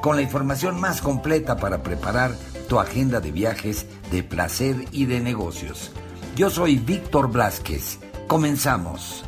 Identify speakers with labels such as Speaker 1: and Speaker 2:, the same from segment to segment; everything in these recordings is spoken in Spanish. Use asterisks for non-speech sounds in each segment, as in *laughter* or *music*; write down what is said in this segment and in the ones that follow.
Speaker 1: con la información más completa para preparar tu agenda de viajes, de placer y de negocios. Yo soy Víctor Blasquez. Comenzamos.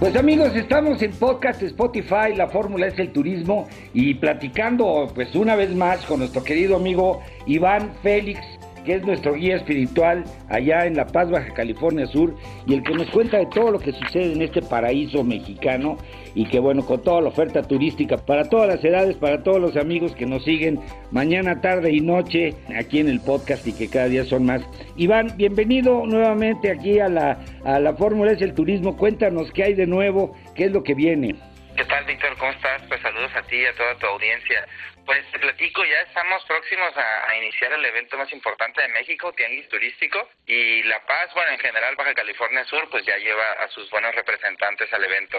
Speaker 1: Pues amigos, estamos en podcast Spotify, la fórmula es el turismo y platicando pues una vez más con nuestro querido amigo Iván Félix que es nuestro guía espiritual allá en La Paz, Baja California Sur, y el que nos cuenta de todo lo que sucede en este paraíso mexicano, y que bueno, con toda la oferta turística para todas las edades, para todos los amigos que nos siguen mañana, tarde y noche aquí en el podcast y que cada día son más. Iván, bienvenido nuevamente aquí a la, a la Fórmula es el Turismo, cuéntanos qué hay de nuevo, qué es lo que viene.
Speaker 2: ¿Qué tal, Víctor? ¿Cómo estás? Pues saludos a ti y a toda tu audiencia. Pues te platico, ya estamos próximos a, iniciar el evento más importante de México, Tianguis Turístico, y La Paz, bueno, en general Baja California Sur, pues ya lleva a sus buenos representantes al evento.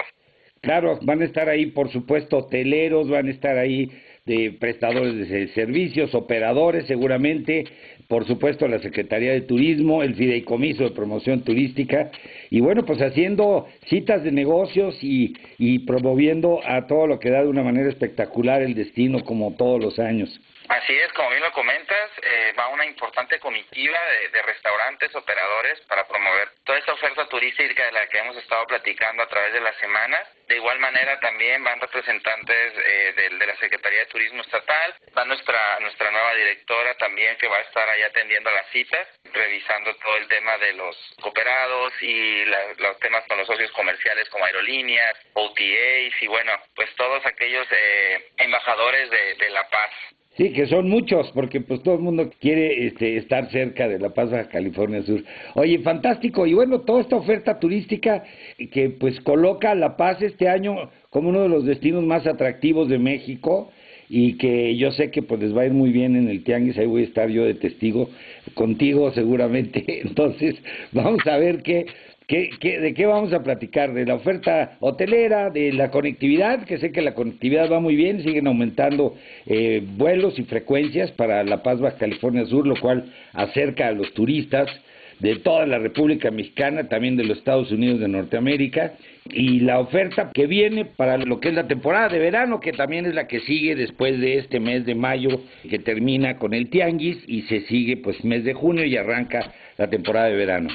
Speaker 1: Claro, van a estar ahí, por supuesto, hoteleros, van a estar ahí de prestadores de servicios, operadores seguramente, por supuesto la Secretaría de Turismo, el Fideicomiso de Promoción Turística, y bueno, pues haciendo citas de negocios y, y promoviendo a todo lo que da de una manera espectacular el destino como todos los años.
Speaker 2: Así es, como bien lo comentas, eh, va una importante comitiva de, restaurantes, operadores, para promover toda esta oferta turística de la que hemos estado platicando a través de las semanas. De igual manera también van representantes eh, de, la Secretaría de Turismo Estatal, va nuestra, nuestra nueva directora también que va a estar ahí atendiendo las citas, revisando todo el tema de los cooperados y los temas con los socios comerciales como aerolíneas, OTAs y bueno, pues todos aquellos eh, embajadores de La Paz.
Speaker 1: Sí, que son muchos, porque pues todo el mundo quiere este, estar cerca de La Paz, California Sur. Oye, fantástico. Y bueno, toda esta oferta turística que pues coloca La Paz este año como uno de los destinos más atractivos de México y que yo sé que pues les va a ir muy bien en el Tianguis, ahí voy a estar yo de testigo contigo seguramente. *laughs* Entonces, vamos a ver qué ¿De qué vamos a platicar? ¿De la oferta hotelera? ¿De la conectividad? Que sé que la conectividad va muy bien, siguen aumentando eh, vuelos y frecuencias para La Paz, Baja California Sur, lo cual acerca a los turistas de toda la República Mexicana, también de los Estados Unidos de Norteamérica, y la oferta que viene para lo que es la temporada de verano, que también es la que sigue después de este mes de mayo, que termina con el Tianguis, y se sigue pues mes de junio y arranca la temporada de verano.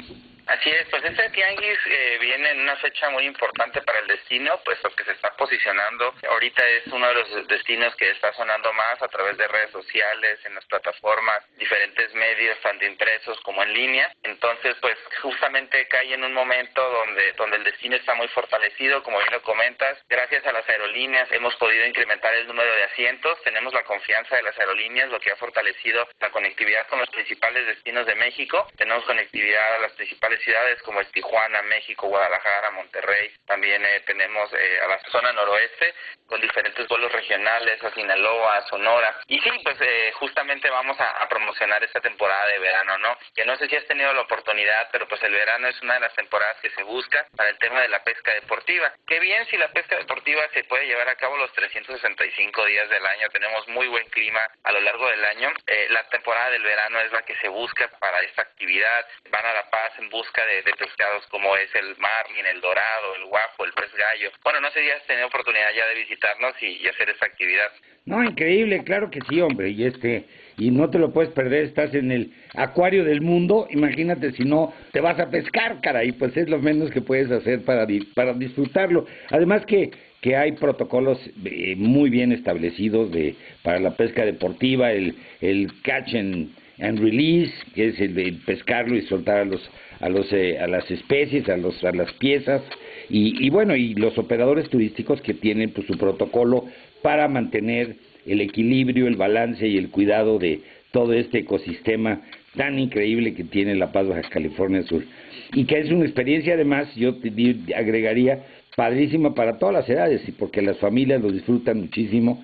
Speaker 2: Así es, pues este tianguis eh, viene en una fecha muy importante para el destino, puesto que se está posicionando. Ahorita es uno de los destinos que está sonando más a través de redes sociales, en las plataformas, diferentes medios, tanto impresos como en línea. Entonces, pues justamente cae en un momento donde, donde el destino está muy fortalecido, como bien lo comentas. Gracias a las aerolíneas hemos podido incrementar el número de asientos, tenemos la confianza de las aerolíneas, lo que ha fortalecido la conectividad con los principales destinos de México. Tenemos conectividad a las principales ciudades como Tijuana, México, Guadalajara, Monterrey. También eh, tenemos eh, a la zona noroeste con diferentes vuelos regionales a Sinaloa, Sonora. Y sí, pues eh, justamente vamos a, promocionar esta temporada de verano, ¿no? Que no sé si has tenido la oportunidad, pero pues el verano es una de las temporadas que se busca para el tema de la pesca deportiva. Qué bien si la pesca deportiva se puede llevar a cabo los 365 días del año. Tenemos muy buen clima a lo largo del año. la temporada del verano es la que se busca para esta actividad. Van a La Paz en busca de, pescados como es el marlin, el dorado, el guapo, el pez. Bueno, no sé si has tenido oportunidad ya de visitarnos y, hacer esa actividad.
Speaker 1: No, increíble, claro que sí, hombre, y este y no te lo puedes perder, estás en el acuario del mundo, imagínate si no te vas a pescar, caray, pues es lo menos que puedes hacer para, para disfrutarlo. Además que, que hay protocolos eh, muy bien establecidos de para la pesca deportiva, el, el catch and, and release, que es el de pescarlo y soltar a los a, los, eh, a las especies, a, los, a las piezas y, y, bueno, y los operadores turísticos que tienen pues, su protocolo para mantener el equilibrio, el balance y el cuidado de todo este ecosistema tan increíble que tiene La Paz, Baja California Sur. Y que es una experiencia además, yo te agregaría, padrísima para todas las edades y porque las familias lo disfrutan muchísimo,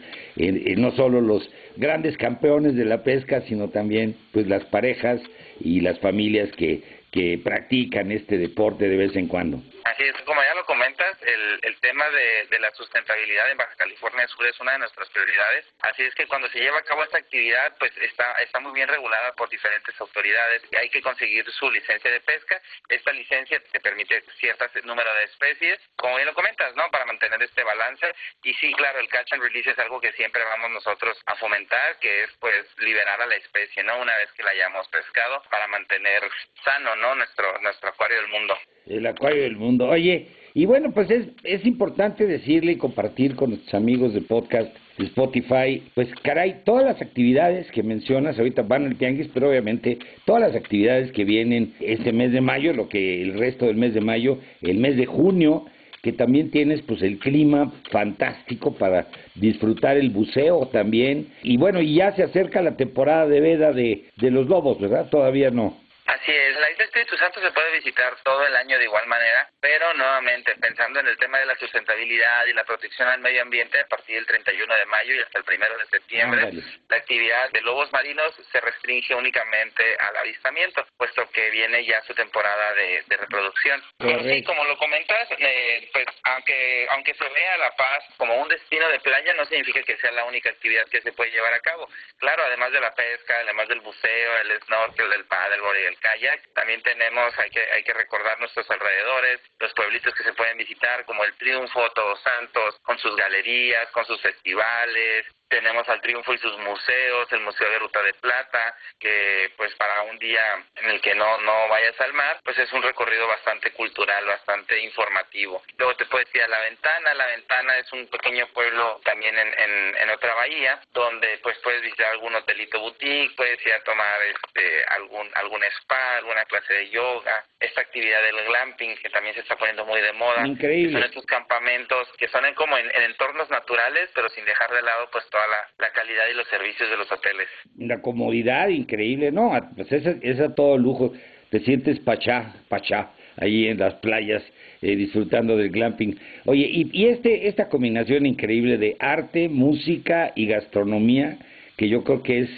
Speaker 1: no solo los grandes campeones de la pesca, sino también pues las parejas y las familias que, que practican este deporte de vez en cuando.
Speaker 2: Así es, como ya lo comentas, el, el tema de, de, la sustentabilidad en Baja California Sur es una de nuestras prioridades. Así es que cuando se lleva a cabo esta actividad, pues está, está muy bien regulada por diferentes autoridades y hay que conseguir su licencia de pesca. Esta licencia te permite cierto número de especies, como bien lo comentas, ¿no? Para mantener este balance. Y sí, claro, el catch and release es algo que siempre vamos nosotros a fomentar, que es pues liberar a la especie, ¿no? Una vez que la hayamos pescado para mantener sano, ¿no? Nuestro, nuestro acuario del mundo.
Speaker 1: El acuario del mundo. Oye, y bueno, pues es, es importante decirle y compartir con nuestros amigos de podcast, de Spotify, pues caray, todas las actividades que mencionas, ahorita van al tianguis, pero obviamente todas las actividades que vienen este mes de mayo, lo que el resto del mes de mayo, el mes de junio, que también tienes pues el clima fantástico para disfrutar el buceo también. Y bueno, y ya se acerca la temporada de veda de, de los lobos, ¿verdad? Todavía no.
Speaker 2: Así es, la isla Espíritu Santo se puede visitar todo el año de igual manera, pero nuevamente pensando en el tema de la sustentabilidad y la protección al medio ambiente a partir del 31 de mayo y hasta el 1 de septiembre, la actividad de lobos marinos se restringe únicamente al avistamiento, puesto que viene ya su temporada de, reproducción. Y como lo comentas, eh, pues aunque aunque se vea La Paz como un destino de playa, no significa que sea la única actividad que se puede llevar a cabo. Claro, además de la pesca, además del buceo, el snorkel, el paddleboard y el kayak. También tenemos, hay que, hay que recordar nuestros alrededores, los pueblitos que se pueden visitar, como el Triunfo, Todos Santos, con sus galerías, con sus festivales, tenemos al Triunfo y sus museos, el Museo de Ruta de Plata, que pues para un día en el que no, no vayas al mar, pues es un recorrido bastante cultural, bastante informativo. Luego te puedes ir a La Ventana, La Ventana es un pequeño pueblo también en, en, en otra bahía, donde pues puedes visitar algún hotelito boutique, puedes ir a tomar este algún algún spa, alguna clase de yoga, esta actividad del glamping que también se está poniendo muy de moda.
Speaker 1: Increíble.
Speaker 2: Son estos campamentos que son en, como en, en entornos naturales, pero sin dejar de lado pues todo la, calidad y los servicios de los hoteles.
Speaker 1: La comodidad increíble, ¿no? Pues ese es a todo lujo. Te sientes pachá, pachá, ahí en las playas, eh, disfrutando del glamping. Oye, y, y este esta combinación increíble de arte, música y gastronomía, que yo creo que es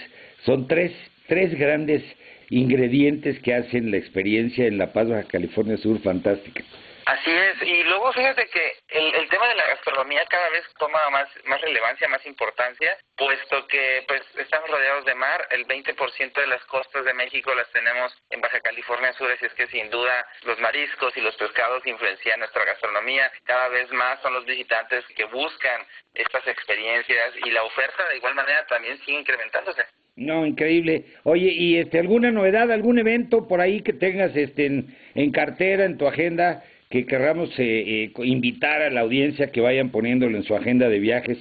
Speaker 1: son tres, tres grandes ingredientes que hacen la experiencia en La Paz, Baja California Sur fantástica.
Speaker 2: Así es, y luego fíjate que el, el tema de la gastronomía cada vez toma más, más relevancia, más importancia, puesto que pues estamos rodeados de mar, el 20% de las costas de México las tenemos en Baja California Sur, así es que sin duda los mariscos y los pescados influencian nuestra gastronomía, cada vez más son los visitantes que buscan estas experiencias y la oferta de igual manera también sigue incrementándose.
Speaker 1: No, increíble. Oye, ¿y este alguna novedad, algún evento por ahí que tengas este en, en cartera, en tu agenda? Que querramos eh, eh, invitar a la audiencia que vayan poniéndolo en su agenda de viajes?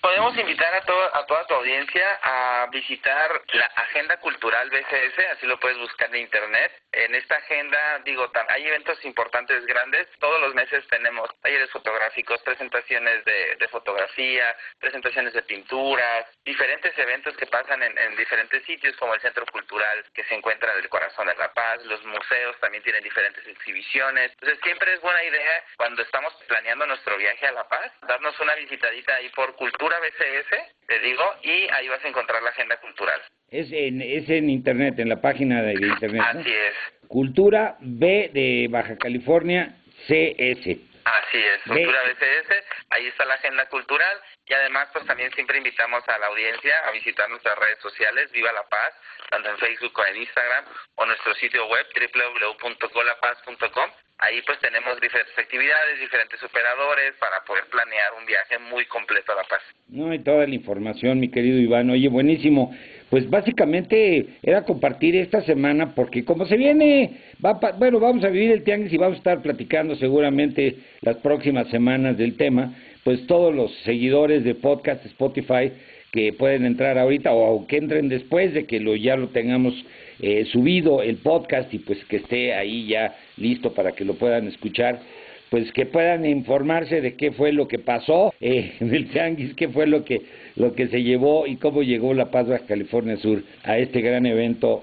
Speaker 2: Podemos invitar a, a toda tu audiencia a visitar la Agenda Cultural BCS, así lo puedes buscar en internet. En esta agenda, digo, hay eventos importantes grandes. Todos los meses tenemos talleres fotográficos, presentaciones de, de fotografía, presentaciones de pinturas, diferentes eventos que pasan en, en, diferentes sitios, como el Centro Cultural que se encuentra en el corazón de La Paz. Los museos también tienen diferentes exhibiciones. Entonces, siempre es buena idea cuando estamos planeando nuestro viaje a La Paz, darnos una visitadita ahí por Cultura BCS, te digo, y ahí vas a encontrar la agenda cultural.
Speaker 1: Es en, es en internet, en la página de, internet.
Speaker 2: Así es.
Speaker 1: Cultura B de Baja California CS.
Speaker 2: Así es, Cultura BCS, ahí está la agenda cultural y además pues también siempre invitamos a la audiencia a visitar nuestras redes sociales, Viva la Paz, tanto en Facebook como en Instagram o nuestro sitio web www.golapaz.com Ahí pues tenemos diferentes actividades, diferentes operadores para poder planear un viaje muy completo a La Paz.
Speaker 1: No, hay toda la información, mi querido Iván. Oye, buenísimo. Pues básicamente era compartir esta semana porque como se viene, va bueno, vamos a vivir el tianguis y vamos a estar platicando seguramente las próximas semanas del tema, pues todos los seguidores de podcast Spotify que pueden entrar ahorita o que entren después de que lo ya lo tengamos eh, subido el podcast y pues que esté ahí ya listo para que lo puedan escuchar pues que puedan informarse de qué fue lo que pasó *laughs* eh, en el tianguis, qué fue lo que lo que se llevó y cómo llegó La Paz Baja California Sur a este gran evento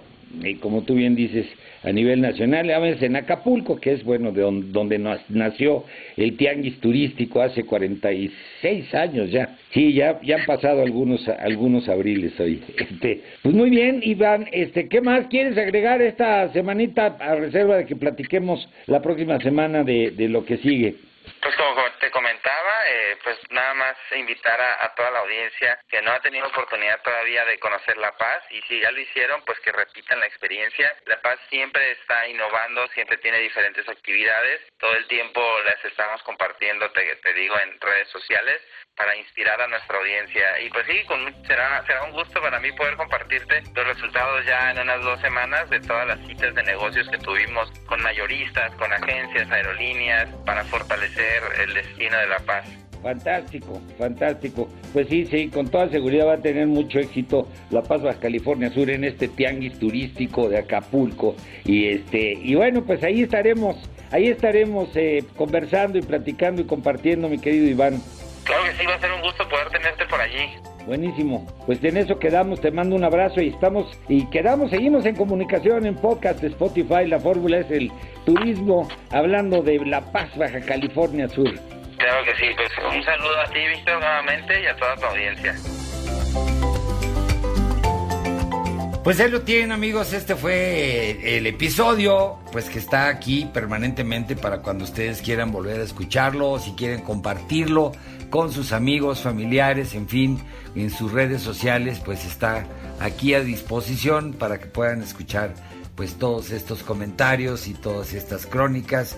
Speaker 1: como tú bien dices, a nivel nacional, a veces en Acapulco, que es bueno, de donde nació el tianguis turístico hace 46 años ya. Sí, ya, ya han pasado algunos, algunos abriles hoy. *laughs* Este, pues muy bien, Iván, este, ¿qué más quieres agregar esta semanita a reserva de que platiquemos la próxima semana de, de lo que sigue?
Speaker 2: Pues eh, pues nada más invitar a, toda la audiencia que no ha tenido oportunidad todavía de conocer La Paz y si ya lo hicieron, pues que repitan la experiencia. La Paz siempre está innovando, siempre tiene diferentes actividades, todo el tiempo las estamos compartiendo, te, te digo, en redes sociales para inspirar a nuestra audiencia. Y pues sí, con, será, será un gusto para mí poder compartirte los resultados ya en unas dos semanas de todas las citas de negocios que tuvimos con mayoristas, con agencias, aerolíneas, para fortalecer el destino de La Paz.
Speaker 1: Fantástico, fantástico. Pues sí, sí, con toda seguridad va a tener mucho éxito La Paz Baja California Sur en este tianguis turístico de Acapulco. Y este, y bueno, pues ahí estaremos, ahí estaremos eh, conversando y platicando y compartiendo, mi querido Iván.
Speaker 2: Claro que sí, va a ser un gusto poder tenerte por allí.
Speaker 1: Buenísimo. Pues en eso quedamos, te mando un abrazo y estamos y quedamos, seguimos en comunicación en podcast Spotify. La fórmula es el turismo, hablando de La Paz, Baja California Sur.
Speaker 2: Claro que sí, pues un saludo a ti, Víctor, nuevamente y a toda tu audiencia.
Speaker 1: Pues ahí lo tienen amigos, este fue el episodio, pues que está aquí permanentemente para cuando ustedes quieran volver a escucharlo, si quieren compartirlo con sus amigos, familiares, en fin, en sus redes sociales, pues está aquí a disposición para que puedan escuchar pues todos estos comentarios y todas estas crónicas